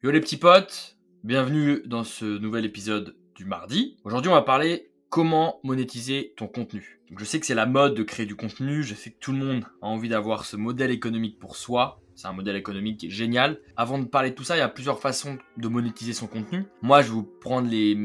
Yo les petits potes, bienvenue dans ce nouvel épisode du mardi. Aujourd'hui on va parler comment monétiser ton contenu. Je sais que c'est la mode de créer du contenu, je sais que tout le monde a envie d'avoir ce modèle économique pour soi. C'est un modèle économique qui est génial. Avant de parler de tout ça, il y a plusieurs façons de monétiser son contenu. Moi je vais vous prendre les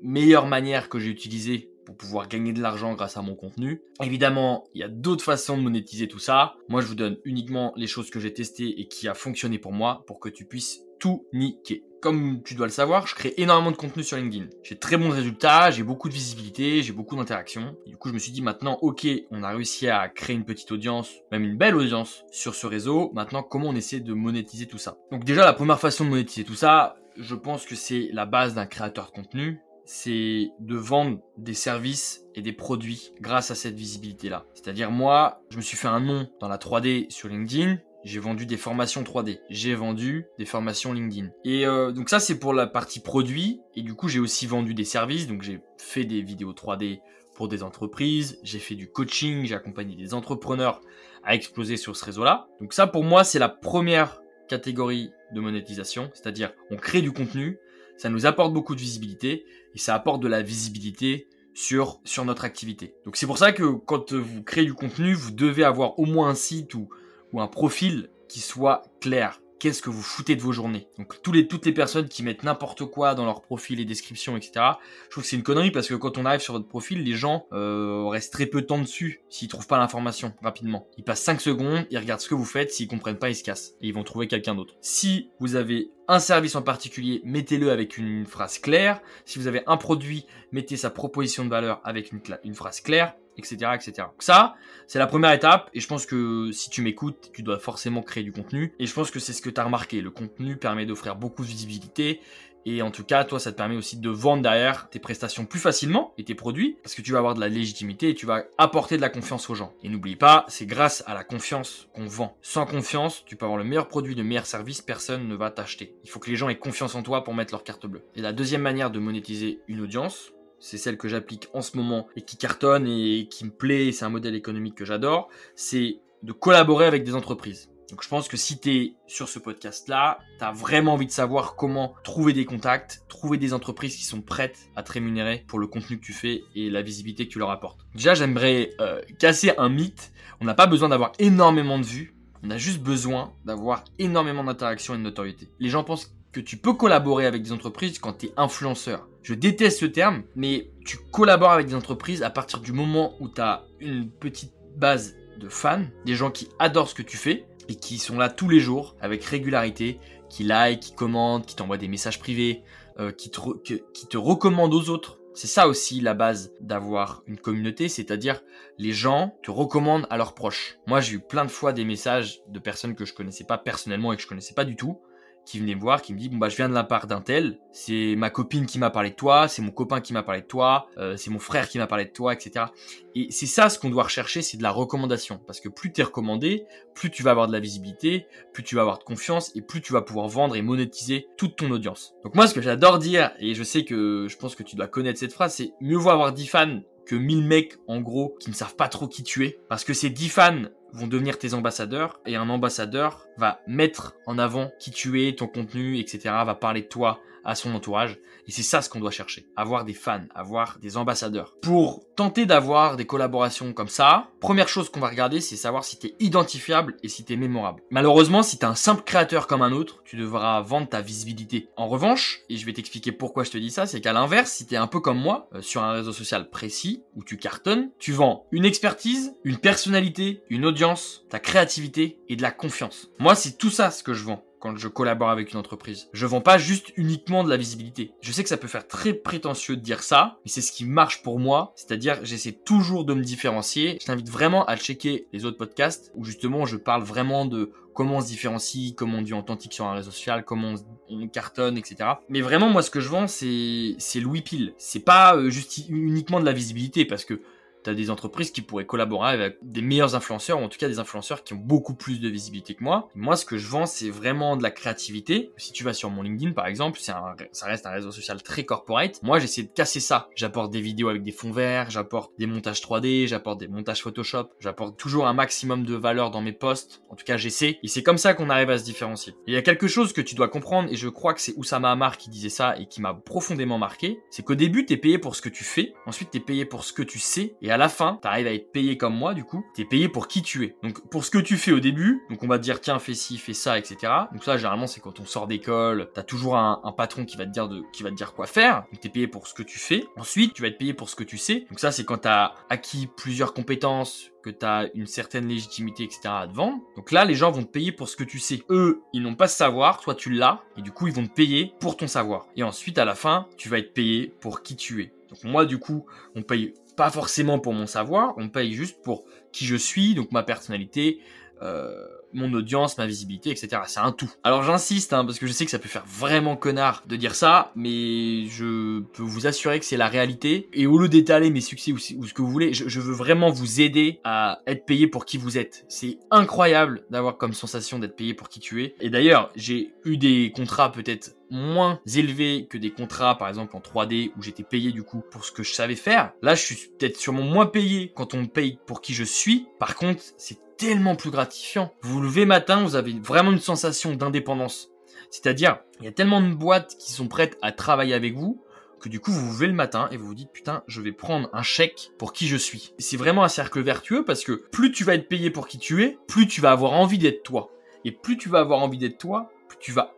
meilleures manières que j'ai utilisées pour pouvoir gagner de l'argent grâce à mon contenu. Évidemment, il y a d'autres façons de monétiser tout ça. Moi, je vous donne uniquement les choses que j'ai testées et qui a fonctionné pour moi pour que tu puisses tout niquer. Comme tu dois le savoir, je crée énormément de contenu sur LinkedIn. J'ai très bons résultats, j'ai beaucoup de visibilité, j'ai beaucoup d'interactions. Du coup, je me suis dit maintenant, ok, on a réussi à créer une petite audience, même une belle audience sur ce réseau. Maintenant, comment on essaie de monétiser tout ça? Donc déjà, la première façon de monétiser tout ça, je pense que c'est la base d'un créateur de contenu c'est de vendre des services et des produits grâce à cette visibilité-là. C'est-à-dire moi, je me suis fait un nom dans la 3D sur LinkedIn, j'ai vendu des formations 3D, j'ai vendu des formations LinkedIn. Et euh, donc ça c'est pour la partie produit, et du coup j'ai aussi vendu des services, donc j'ai fait des vidéos 3D pour des entreprises, j'ai fait du coaching, j'ai accompagné des entrepreneurs à exploser sur ce réseau-là. Donc ça pour moi c'est la première catégorie de monétisation, c'est-à-dire on crée du contenu, ça nous apporte beaucoup de visibilité et ça apporte de la visibilité sur, sur notre activité. Donc c'est pour ça que quand vous créez du contenu, vous devez avoir au moins un site ou ou un profil qui soit clair. Qu'est-ce que vous foutez de vos journées? Donc les, toutes les personnes qui mettent n'importe quoi dans leur profil et description, etc. Je trouve que c'est une connerie parce que quand on arrive sur votre profil, les gens euh, restent très peu de temps dessus s'ils trouvent pas l'information rapidement. Ils passent 5 secondes, ils regardent ce que vous faites, s'ils comprennent pas, ils se cassent et ils vont trouver quelqu'un d'autre. Si vous avez un service en particulier, mettez-le avec une phrase claire. Si vous avez un produit, mettez sa proposition de valeur avec une, phrase claire etc., etc. Ça, c'est la première étape, et je pense que si tu m'écoutes, tu dois forcément créer du contenu, et je pense que c'est ce que tu as remarqué, le contenu permet d'offrir beaucoup de visibilité, et en tout cas, toi, ça te permet aussi de vendre derrière tes prestations plus facilement et tes produits, parce que tu vas avoir de la légitimité et tu vas apporter de la confiance aux gens. Et n'oublie pas, c'est grâce à la confiance qu'on vend. Sans confiance, tu peux avoir le meilleur produit, le meilleur service, personne ne va t'acheter. Il faut que les gens aient confiance en toi pour mettre leur carte bleue. Et la deuxième manière de monétiser une audience, c'est celle que j'applique en ce moment et qui cartonne et qui me plaît, c'est un modèle économique que j'adore, c'est de collaborer avec des entreprises. Donc je pense que si tu es sur ce podcast-là, tu as vraiment envie de savoir comment trouver des contacts, trouver des entreprises qui sont prêtes à te rémunérer pour le contenu que tu fais et la visibilité que tu leur apportes. Déjà, j'aimerais euh, casser un mythe. On n'a pas besoin d'avoir énormément de vues, on a juste besoin d'avoir énormément d'interactions et de notoriété. Les gens pensent que tu peux collaborer avec des entreprises quand tu es influenceur. Je déteste ce terme, mais tu collabores avec des entreprises à partir du moment où tu as une petite base de fans, des gens qui adorent ce que tu fais et qui sont là tous les jours avec régularité, qui like, qui commentent, qui t'envoient des messages privés, euh, qui, te qui te recommandent aux autres. C'est ça aussi la base d'avoir une communauté, c'est-à-dire les gens te recommandent à leurs proches. Moi j'ai eu plein de fois des messages de personnes que je connaissais pas personnellement et que je connaissais pas du tout, qui venait voir, qui me dit bon bah je viens de la part d'un tel, c'est ma copine qui m'a parlé de toi, c'est mon copain qui m'a parlé de toi, euh, c'est mon frère qui m'a parlé de toi, etc. Et c'est ça ce qu'on doit rechercher, c'est de la recommandation, parce que plus tu es recommandé, plus tu vas avoir de la visibilité, plus tu vas avoir de confiance et plus tu vas pouvoir vendre et monétiser toute ton audience. Donc moi ce que j'adore dire et je sais que je pense que tu dois connaître cette phrase, c'est mieux vaut avoir 10 fans que 1000 mecs en gros qui ne savent pas trop qui tu es parce que ces 10 fans vont devenir tes ambassadeurs et un ambassadeur va mettre en avant qui tu es, ton contenu, etc. va parler de toi à son entourage. Et c'est ça ce qu'on doit chercher. Avoir des fans, avoir des ambassadeurs. Pour tenter d'avoir des collaborations comme ça, première chose qu'on va regarder, c'est savoir si t'es identifiable et si t'es mémorable. Malheureusement, si t'es un simple créateur comme un autre, tu devras vendre ta visibilité. En revanche, et je vais t'expliquer pourquoi je te dis ça, c'est qu'à l'inverse, si t'es un peu comme moi, euh, sur un réseau social précis, où tu cartonnes, tu vends une expertise, une personnalité, une audience, ta créativité et de la confiance. Moi, c'est tout ça ce que je vends quand je collabore avec une entreprise. Je vends pas juste uniquement de la visibilité. Je sais que ça peut faire très prétentieux de dire ça, mais c'est ce qui marche pour moi. C'est-à-dire, j'essaie toujours de me différencier. Je t'invite vraiment à checker les autres podcasts où justement je parle vraiment de comment on se différencie, comment on dit authentique sur un réseau social, comment on, cartonne, etc. Mais vraiment, moi, ce que je vends, c'est, c'est Louis Pile. C'est pas euh, juste uniquement de la visibilité parce que tu as des entreprises qui pourraient collaborer avec des meilleurs influenceurs, ou en tout cas des influenceurs qui ont beaucoup plus de visibilité que moi. Moi, ce que je vends, c'est vraiment de la créativité. Si tu vas sur mon LinkedIn, par exemple, un, ça reste un réseau social très corporate. Moi, j'essaie de casser ça. J'apporte des vidéos avec des fonds verts, j'apporte des montages 3D, j'apporte des montages Photoshop, j'apporte toujours un maximum de valeur dans mes posts. En tout cas, j'essaie. Et c'est comme ça qu'on arrive à se différencier. il y a quelque chose que tu dois comprendre, et je crois que c'est Oussama Amar qui disait ça et qui m'a profondément marqué, c'est qu'au début, t'es payé pour ce que tu fais, ensuite t'es payé pour ce que tu sais, à la fin, t'arrives à être payé comme moi, du coup, t'es payé pour qui tu es. Donc, pour ce que tu fais au début, donc on va te dire, tiens, fais ci, fais ça, etc. Donc ça, généralement, c'est quand on sort d'école, t'as toujours un, patron qui va te dire de, qui va te dire quoi faire, donc t'es payé pour ce que tu fais. Ensuite, tu vas être payé pour ce que tu sais. Donc ça, c'est quand t'as acquis plusieurs compétences, que tu as une certaine légitimité, etc. à te vendre. Donc là, les gens vont te payer pour ce que tu sais. Eux, ils n'ont pas ce savoir, toi tu l'as, et du coup, ils vont te payer pour ton savoir. Et ensuite, à la fin, tu vas être payé pour qui tu es. Donc moi, du coup, on paye pas forcément pour mon savoir, on paye juste pour qui je suis, donc ma personnalité, euh, mon audience, ma visibilité, etc. C'est un tout. Alors j'insiste, hein, parce que je sais que ça peut faire vraiment connard de dire ça, mais je peux vous assurer que c'est la réalité. Et au lieu d'étaler mes succès ou, ce que vous voulez, je, veux vraiment vous aider à être payé pour qui vous êtes. C'est incroyable d'avoir comme sensation d'être payé pour qui tu es. Et d'ailleurs, j'ai eu des contrats peut-être moins élevés que des contrats par exemple en 3D où j'étais payé du coup pour ce que je savais faire. Là, je suis peut-être sûrement moins payé quand on me paye pour qui je suis. Par contre, c'est tellement plus gratifiant. Vous vous levez matin, vous avez vraiment une sensation d'indépendance. C'est-à-dire, il y a tellement de boîtes qui sont prêtes à travailler avec vous que du coup vous vous levez le matin et vous vous dites putain je vais prendre un chèque pour qui je suis. C'est vraiment un cercle vertueux parce que plus tu vas être payé pour qui tu es, plus tu vas avoir envie d'être toi. Et plus tu vas avoir envie d'être toi, plus tu vas,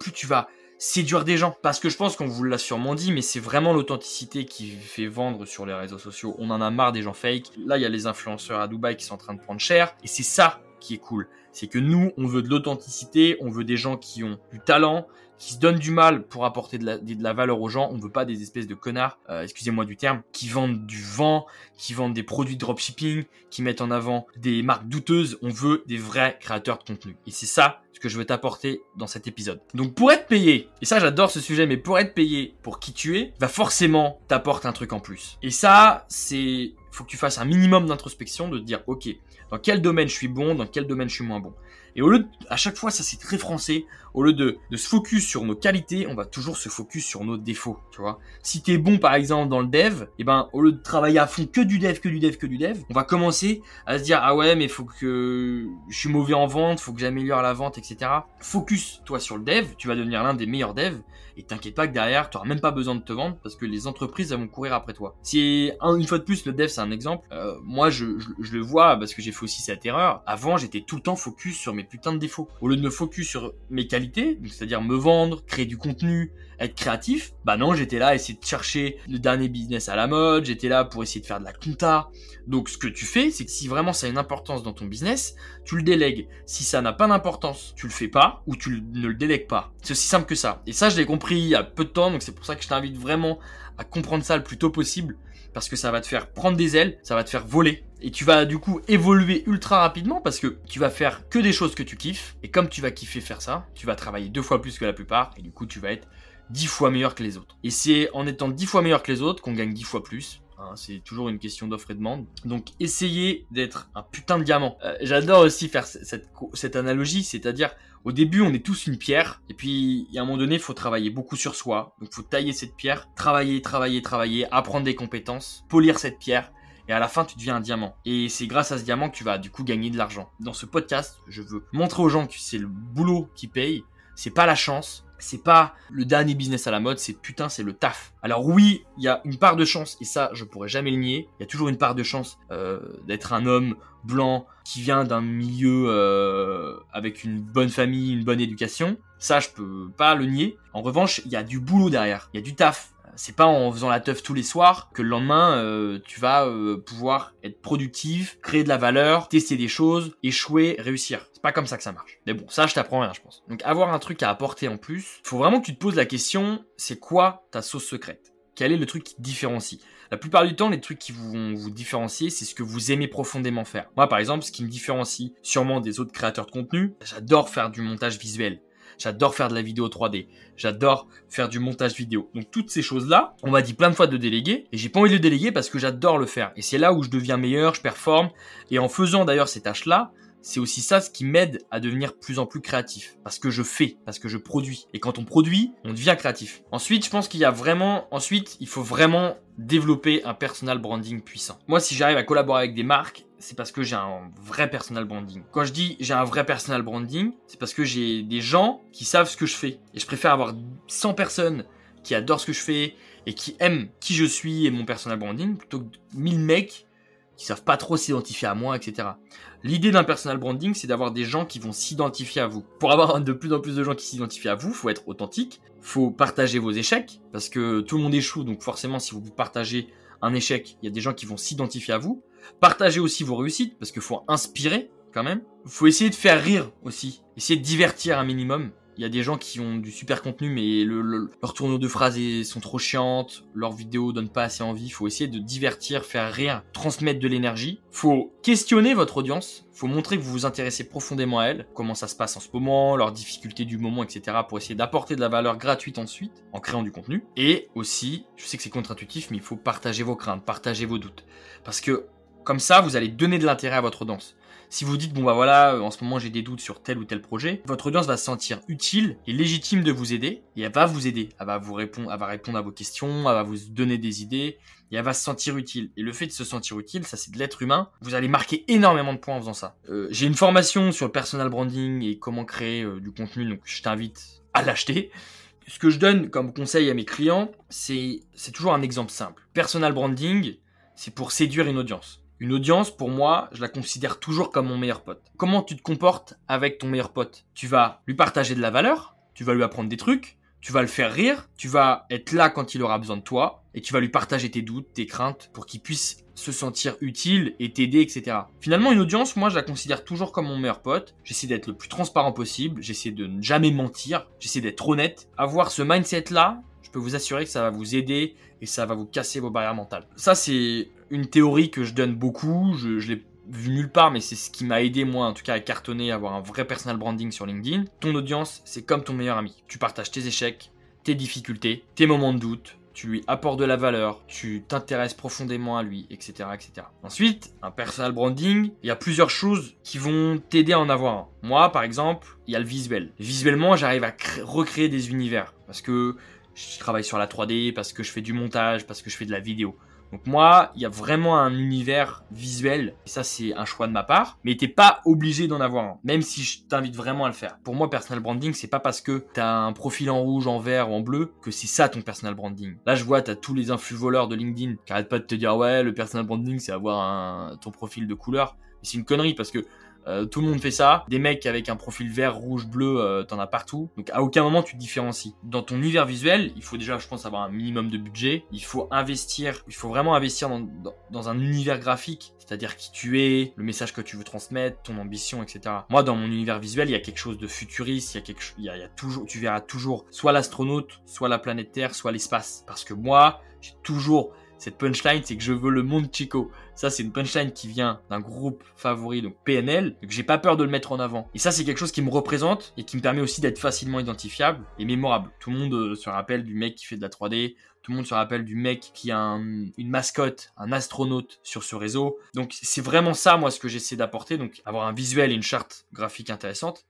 plus tu vas séduire des gens. Parce que je pense qu'on vous l'a sûrement dit, mais c'est vraiment l'authenticité qui fait vendre sur les réseaux sociaux. On en a marre des gens fake. Là, il y a les influenceurs à Dubaï qui sont en train de prendre cher. Et c'est ça qui est cool. C'est que nous, on veut de l'authenticité, on veut des gens qui ont du talent, qui se donnent du mal pour apporter de la, valeur aux gens. On veut pas des espèces de connards, euh, excusez-moi du terme, qui vendent du vent, qui vendent des produits de dropshipping, qui mettent en avant des marques douteuses. On veut des vrais créateurs de contenu. Et c'est ça ce que je veux t'apporter dans cet épisode. Donc pour être payé, et ça j'adore ce sujet, mais pour être payé pour qui tu es, va forcément t'apporter un truc en plus. Et ça, c'est faut que tu fasses un minimum d'introspection, de te dire, ok, dans quel domaine je suis bon, dans quel domaine je suis moins bon. Et au lieu de, à chaque fois, ça c'est très français, au lieu de, de se focus sur nos qualités, on va toujours se focus sur nos défauts, tu vois. Si t'es bon par exemple dans le dev, et eh ben au lieu de travailler à fond que du dev, que du dev, que du dev, on va commencer à se dire ah ouais mais faut que je suis mauvais en vente, faut que j'améliore la vente, etc. Focus toi sur le dev, tu vas devenir l'un des meilleurs devs et t'inquiète pas que derrière tu auras même pas besoin de te vendre parce que les entreprises elles vont courir après toi. Si une fois de plus le dev c'est un exemple, euh, moi je, je, le vois parce que j'ai fait aussi cette erreur. Avant j'étais tout le temps focus sur mes putains de défauts au lieu de me focus sur mes qualités c'est-à-dire me vendre, créer du contenu, être créatif, bah non, j'étais là à essayer de chercher le dernier business à la mode, j'étais là pour essayer de faire de la compta. Donc ce que tu fais, c'est que si vraiment ça a une importance dans ton business, tu le délègues. Si ça n'a pas d'importance, tu le fais pas ou tu ne le délègues pas. C'est aussi simple que ça. Et ça, je l'ai compris il y a peu de temps, donc c'est pour ça que je t'invite vraiment à comprendre ça le plus tôt possible parce que ça va te faire prendre des ailes, ça va te faire voler. Et tu vas du coup évoluer ultra rapidement parce que tu vas faire que des choses que tu kiffes. Et comme tu vas kiffer faire ça, tu vas travailler deux fois plus que la plupart. Et du coup, tu vas être dix fois meilleur que les autres. Et c'est en étant dix fois meilleur que les autres qu'on gagne dix fois plus. Hein, c'est toujours une question d'offre et demande. Donc essayez d'être un putain de diamant. Euh, j'adore aussi faire cette, cette analogie, c'est-à-dire au début, on est tous une pierre, et puis à un moment donné, il faut travailler beaucoup sur soi. Donc, il faut tailler cette pierre, travailler, travailler, travailler, apprendre des compétences, polir cette pierre, et à la fin, tu deviens un diamant. Et c'est grâce à ce diamant que tu vas du coup gagner de l'argent. Dans ce podcast, je veux montrer aux gens que c'est le boulot qui paye, c'est pas la chance, c'est pas le dernier business à la mode, c'est putain, c'est le taf. Alors oui, il y a une part de chance, et ça, je pourrais jamais le nier. Il y a toujours une part de chance euh, d'être un homme blanc qui vient d'un milieu euh, avec une bonne famille, une bonne éducation. Ça, je peux pas le nier. En revanche, il y a du boulot derrière, il y a du taf. C'est pas en faisant la teuf tous les soirs que le lendemain euh, tu vas pouvoir être productif, créer de la valeur, tester des choses, échouer, réussir pas comme ça que ça marche. Mais bon, ça, je t'apprends rien, je pense. Donc, avoir un truc à apporter en plus, faut vraiment que tu te poses la question, c'est quoi ta sauce secrète? Quel est le truc qui te différencie? La plupart du temps, les trucs qui vont vous différencier, c'est ce que vous aimez profondément faire. Moi, par exemple, ce qui me différencie sûrement des autres créateurs de contenu, j'adore faire du montage visuel. J'adore faire de la vidéo 3D, j'adore faire du montage vidéo. Donc toutes ces choses-là, on m'a dit plein de fois de déléguer, et j'ai pas envie de déléguer parce que j'adore le faire. Et c'est là où je deviens meilleur, je performe, et en faisant d'ailleurs ces tâches-là, c'est aussi ça ce qui m'aide à devenir plus en plus créatif. Parce que je fais, parce que je produis. Et quand on produit, on devient créatif. Ensuite, je pense qu'il y a vraiment, ensuite, il faut vraiment développer un personal branding puissant. Moi, si j'arrive à collaborer avec des marques, c'est parce que j'ai un vrai personal branding. Quand je dis j'ai un vrai personal branding, c'est parce que j'ai des gens qui savent ce que je fais. Et je préfère avoir 100 personnes qui adorent ce que je fais et qui aiment qui je suis et mon personal branding plutôt que 1000 mecs qui savent pas trop s'identifier à moi, etc. L'idée d'un personal branding, c'est d'avoir des gens qui vont s'identifier à vous. Pour avoir de plus en plus de gens qui s'identifient à vous, faut être authentique, faut partager vos échecs, parce que tout le monde échoue, donc forcément, si vous partagez un échec, il y a des gens qui vont s'identifier à vous. Partagez aussi vos réussites, parce qu'il faut inspirer quand même. Faut essayer de faire rire aussi, essayer de divertir un minimum. Il y a des gens qui ont du super contenu, mais le, leurs tournures de phrases sont trop chiantes, leurs vidéos donnent pas assez envie. Faut essayer de divertir, faire rire, transmettre de l'énergie. Faut questionner votre audience. Faut montrer que vous vous intéressez profondément à elle, comment ça se passe en ce moment, leurs difficultés du moment, etc. pour essayer d'apporter de la valeur gratuite ensuite, en créant du contenu. Et aussi, je sais que c'est contre-intuitif, mais il faut partager vos craintes, partager vos doutes. Parce que, comme ça, vous allez donner de l'intérêt à votre audience. Si vous dites, bon bah voilà, en ce moment j'ai des doutes sur tel ou tel projet, votre audience va se sentir utile et légitime de vous aider, et elle va vous aider. Elle va vous répondre, elle va répondre à vos questions, elle va vous donner des idées, et elle va se sentir utile. Et le fait de se sentir utile, ça c'est de l'être humain, vous allez marquer énormément de points en faisant ça. Euh, j'ai une formation sur le personal branding et comment créer euh, du contenu, donc je t'invite à l'acheter. Ce que je donne comme conseil à mes clients, c'est toujours un exemple simple. Personal branding, c'est pour séduire une audience. Une audience, pour moi, je la considère toujours comme mon meilleur pote. Comment tu te comportes avec ton meilleur pote? Tu vas lui partager de la valeur, tu vas lui apprendre des trucs, tu vas le faire rire, tu vas être là quand il aura besoin de toi, et tu vas lui partager tes doutes, tes craintes, pour qu'il puisse se sentir utile et t'aider, etc. Finalement, une audience, moi, je la considère toujours comme mon meilleur pote. J'essaie d'être le plus transparent possible, j'essaie de ne jamais mentir, j'essaie d'être honnête. Avoir ce mindset-là, je peux vous assurer que ça va vous aider et ça va vous casser vos barrières mentales. Ça, c'est une théorie que je donne beaucoup. Je, je l'ai vu nulle part, mais c'est ce qui m'a aidé, moi, en tout cas, à cartonner, à avoir un vrai personal branding sur LinkedIn. Ton audience, c'est comme ton meilleur ami. Tu partages tes échecs, tes difficultés, tes moments de doute, tu lui apportes de la valeur, tu t'intéresses profondément à lui, etc., etc. Ensuite, un personal branding, il y a plusieurs choses qui vont t'aider à en avoir un. Moi, par exemple, il y a le visuel. Visuellement, j'arrive à recréer des univers parce que je travaille sur la 3D, parce que je fais du montage, parce que je fais de la vidéo. Donc moi, il y a vraiment un univers visuel, et ça c'est un choix de ma part, mais t'es pas obligé d'en avoir un, même si je t'invite vraiment à le faire. Pour moi, personal branding, c'est pas parce que t'as un profil en rouge, en vert ou en bleu que c'est ça ton personal branding. Là, je vois, t'as tous les influx voleurs de LinkedIn qui arrêtent pas de te dire ouais, le personal branding, c'est avoir un, ton profil de couleur. C'est une connerie parce que euh, tout le monde fait ça. Des mecs avec un profil vert, rouge, bleu, euh, t'en as partout. Donc à aucun moment tu te différencies. Dans ton univers visuel, il faut déjà, je pense, avoir un minimum de budget. Il faut investir, il faut vraiment investir dans, dans, un univers graphique. C'est-à-dire qui tu es, le message que tu veux transmettre, ton ambition, etc. Moi, dans mon univers visuel, il y a quelque chose de futuriste, il y a quelque il y a, il y a toujours, tu verras toujours soit l'astronaute, soit la planète Terre, soit l'espace. Parce que moi, j'ai toujours cette punchline, c'est que je veux le monde Chico. Ça, c'est une punchline qui vient d'un groupe favori, donc PNL, donc j'ai pas peur de le mettre en avant. Et ça, c'est quelque chose qui me représente et qui me permet aussi d'être facilement identifiable et mémorable. Tout le monde euh, se rappelle du mec qui fait de la 3D, tout le monde se rappelle du mec qui a une mascotte, un astronaute sur ce réseau. Donc c'est vraiment ça, moi, ce que j'essaie d'apporter, donc avoir un visuel et une charte graphique intéressante.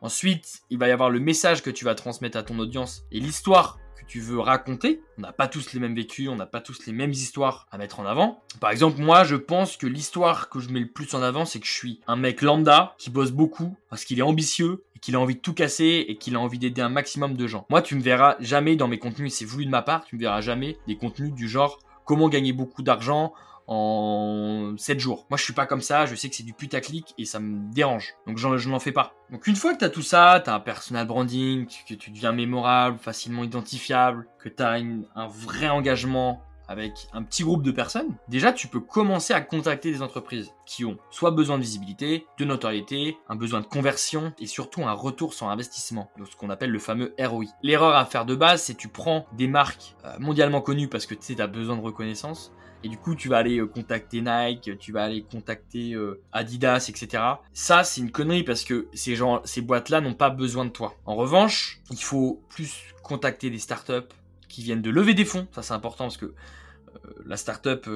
Ensuite, il va y avoir le message que tu vas transmettre à ton audience et l'histoire tu veux raconter. On n'a pas tous les mêmes vécus, on n'a pas tous les mêmes histoires à mettre en avant. Par exemple, moi, je pense que l'histoire que je mets le plus en avant, c'est que je suis un mec lambda qui bosse beaucoup parce qu'il est ambitieux et qu'il a envie de tout casser et qu'il a envie d'aider un maximum de gens. Moi, tu me verras jamais dans mes contenus, c'est voulu de ma part, tu me verras jamais des contenus du genre comment gagner beaucoup d'argent en 7 jours. Moi, je suis pas comme ça, je sais que c'est du putaclic et ça me dérange. Donc, je n'en fais pas. Donc, une fois que tu as tout ça, tu as un personal branding, que tu deviens mémorable, facilement identifiable, que tu as un vrai engagement avec un petit groupe de personnes, déjà tu peux commencer à contacter des entreprises qui ont soit besoin de visibilité, de notoriété, un besoin de conversion et surtout un retour sur investissement, ce qu'on appelle le fameux ROI. L'erreur à faire de base, c'est tu prends des marques euh, mondialement connues parce que tu sais, as besoin de reconnaissance et du coup tu vas aller euh, contacter Nike, tu vas aller contacter euh, Adidas, etc. Ça c'est une connerie parce que ces gens, ces boîtes-là n'ont pas besoin de toi. En revanche, il faut plus contacter des startups qui viennent de lever des fonds. Ça c'est important parce que euh, la startup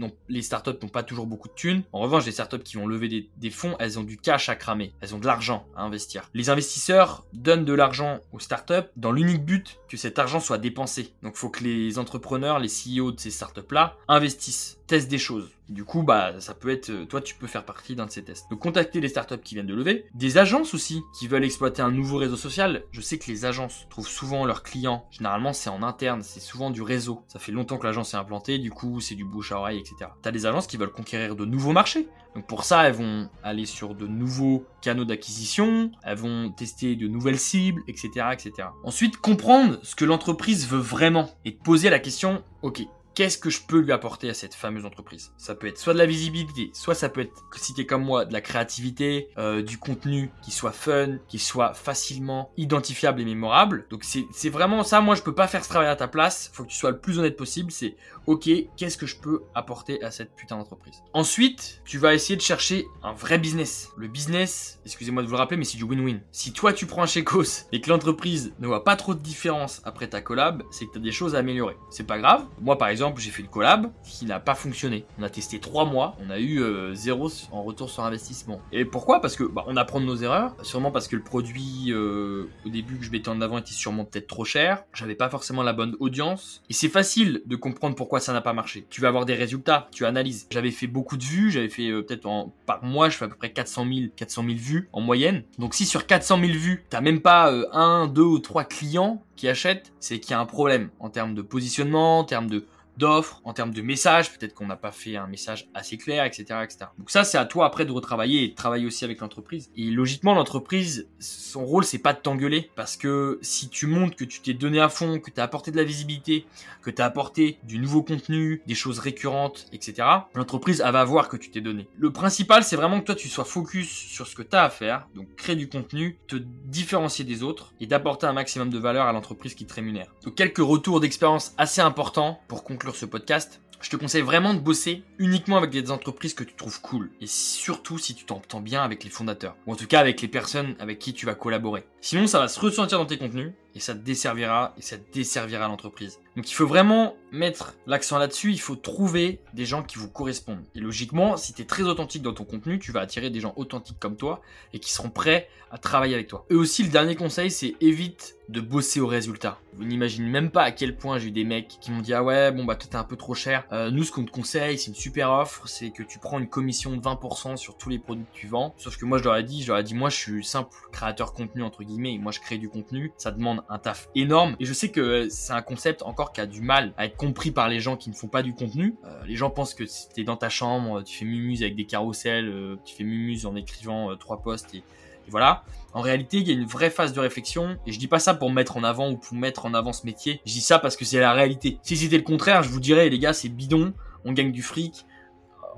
non, les startups n'ont pas toujours beaucoup de thunes. En revanche, les startups qui vont lever des, fonds, elles ont du cash à cramer. Elles ont de l'argent à investir. Les investisseurs donnent de l'argent aux startups dans l'unique but que cet argent soit dépensé. Donc, il faut que les entrepreneurs, les CEO de ces startups-là investissent, testent des choses. Du coup, bah, ça peut être, euh, toi, tu peux faire partie d'un de ces tests. Donc, contacter les startups qui viennent de lever, des agences aussi qui veulent exploiter un nouveau réseau social. Je sais que les agences trouvent souvent leurs clients. Généralement, c'est en interne, c'est souvent du réseau. Ça fait longtemps que l'agence est implantée, du coup, c'est du bouche à oreille, etc. T'as des agences qui veulent conquérir de nouveaux marchés. Donc, pour ça, elles vont aller sur de nouveaux canaux d'acquisition, elles vont tester de nouvelles cibles, etc., etc. Ensuite, comprendre ce que l'entreprise veut vraiment et poser la question, ok, qu'est-ce que je peux lui apporter à cette fameuse entreprise? Ça peut être soit de la visibilité, soit ça peut être, t'es comme moi, de la créativité, euh, du contenu qui soit fun, qui soit facilement identifiable et mémorable. Donc c'est vraiment ça, moi je peux pas faire ce travail à ta place, faut que tu sois le plus honnête possible, c'est ok, qu'est-ce que je peux apporter à cette putain d'entreprise? Ensuite, tu vas essayer de chercher un vrai business. Le business, excusez-moi de vous le rappeler, mais c'est du win-win. Si toi tu prends un chécos et que l'entreprise ne voit pas trop de différence après ta collab, c'est que tu as des choses à améliorer. C'est pas grave. Moi par exemple, j'ai fait une collab qui n'a pas fonctionné. On a testé trois mois, on a eu euh, zéro en retour sur investissement. Et pourquoi? Parce que bah, on apprend de nos erreurs. Sûrement parce que le produit euh, au début que je mettais en avant était sûrement peut-être trop cher. J'avais pas forcément la bonne audience. Et c'est facile de comprendre pourquoi ça n'a pas marché. Tu vas avoir des résultats, tu analyses. J'avais fait beaucoup de vues, j'avais fait euh, peut-être par mois, je fais à peu près 400 000, 400 000 vues en moyenne. Donc si sur 400 000 vues, t'as même pas un, deux ou trois clients qui achètent, c'est qu'il y a un problème en termes de positionnement, en termes de d'offres, en termes de messages, peut-être qu'on n'a pas fait un message assez clair, etc., etc. Donc ça, c'est à toi après de retravailler et de travailler aussi avec l'entreprise. Et logiquement, l'entreprise, son rôle, c'est pas de t'engueuler, parce que si tu montres que tu t'es donné à fond, que tu as apporté de la visibilité, que tu as apporté du nouveau contenu, des choses récurrentes, etc., l'entreprise, elle va voir que tu t'es donné. Le principal, c'est vraiment que toi, tu sois focus sur ce que tu as à faire, donc créer du contenu, te différencier des autres et d'apporter un maximum de valeur à l'entreprise qui te rémunère. Donc quelques retours d'expérience assez importants pour conclure ce podcast, je te conseille vraiment de bosser uniquement avec des entreprises que tu trouves cool. Et surtout si tu t'entends bien avec les fondateurs. Ou en tout cas avec les personnes avec qui tu vas collaborer. Sinon, ça va se ressentir dans tes contenus et ça desservira et ça desservira l'entreprise. Donc il faut vraiment mettre l'accent là-dessus, il faut trouver des gens qui vous correspondent. Et logiquement, si tu es très authentique dans ton contenu, tu vas attirer des gens authentiques comme toi et qui seront prêts à travailler avec toi. Et aussi, le dernier conseil, c'est évite de bosser au résultat. Vous n'imaginez même pas à quel point j'ai eu des mecs qui m'ont dit ah ouais bon bah toi t'es un peu trop cher. Euh, nous ce qu'on te conseille c'est une super offre, c'est que tu prends une commission de 20% sur tous les produits que tu vends. Sauf que moi je leur ai dit, je leur ai dit moi je suis simple créateur contenu entre guillemets, moi je crée du contenu, ça demande un taf énorme et je sais que c'est un concept encore qui a du mal à être compris par les gens qui ne font pas du contenu. Euh, les gens pensent que si t'es dans ta chambre, tu fais mumuse avec des carousels, euh, tu fais mumuse en écrivant trois posts et voilà. En réalité, il y a une vraie phase de réflexion. Et je dis pas ça pour mettre en avant ou pour mettre en avant ce métier. Je dis ça parce que c'est la réalité. Si c'était le contraire, je vous dirais, les gars, c'est bidon. On gagne du fric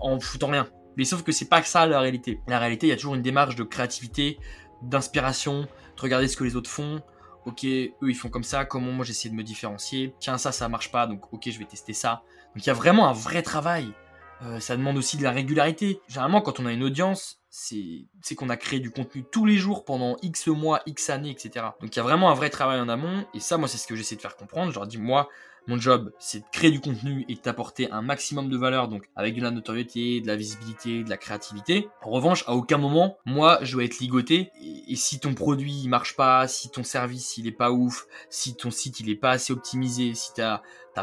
en foutant rien. Mais sauf que c'est pas ça la réalité. La réalité, il y a toujours une démarche de créativité, d'inspiration, de regarder ce que les autres font. Ok, eux ils font comme ça, comment moi j'essaie de me différencier? Tiens, ça, ça marche pas, donc ok, je vais tester ça. Donc il y a vraiment un vrai travail. Euh, ça demande aussi de la régularité. Généralement, quand on a une audience, c'est qu'on a créé du contenu tous les jours pendant X mois, X années, etc. Donc il y a vraiment un vrai travail en amont, et ça, moi, c'est ce que j'essaie de faire comprendre. Je leur dis, moi, mon job, c'est de créer du contenu et de t'apporter un maximum de valeur, donc avec de la notoriété, de la visibilité, de la créativité. En revanche, à aucun moment, moi, je dois être ligoté. Et, si ton produit il marche pas, si ton service il est pas ouf, si ton site il est pas assez optimisé, si t'as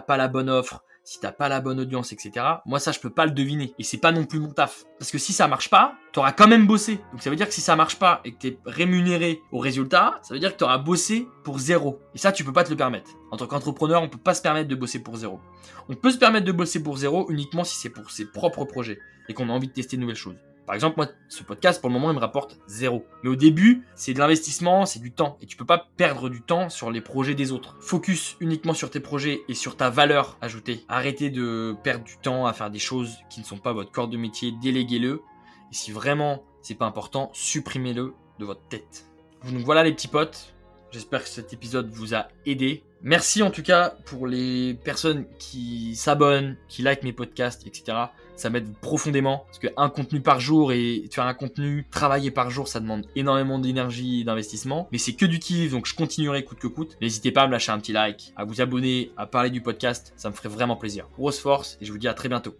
pas la bonne offre, si t'as pas la bonne audience, etc. Moi, ça, je peux pas le deviner. Et c'est pas non plus mon taf. Parce que si ça marche pas, t'auras quand même bossé. Donc ça veut dire que si ça marche pas et que t'es rémunéré au résultat, ça veut dire que t'auras bossé pour zéro. Et ça, tu peux pas te le permettre. En tant qu'entrepreneur, on peut pas se permettre de bosser pour zéro. On peut se permettre de bosser pour zéro uniquement si c'est pour ses propres projets et qu'on a envie de tester de nouvelles choses. Par exemple, moi, ce podcast, pour le moment, il me rapporte zéro. Mais au début, c'est de l'investissement, c'est du temps. Et tu peux pas perdre du temps sur les projets des autres. Focus uniquement sur tes projets et sur ta valeur ajoutée. Arrêtez de perdre du temps à faire des choses qui ne sont pas votre corps de métier. Déléguez-le. Et si vraiment c'est pas important, supprimez-le de votre tête. Donc voilà les petits potes. J'espère que cet épisode vous a aidé. Merci en tout cas pour les personnes qui s'abonnent, qui likent mes podcasts, etc. Ça m'aide profondément parce qu'un contenu par jour et faire un contenu travaillé par jour, ça demande énormément d'énergie et d'investissement. Mais c'est que du kiff, donc je continuerai coûte que coûte. N'hésitez pas à me lâcher un petit like, à vous abonner, à parler du podcast, ça me ferait vraiment plaisir. Grosse force et je vous dis à très bientôt.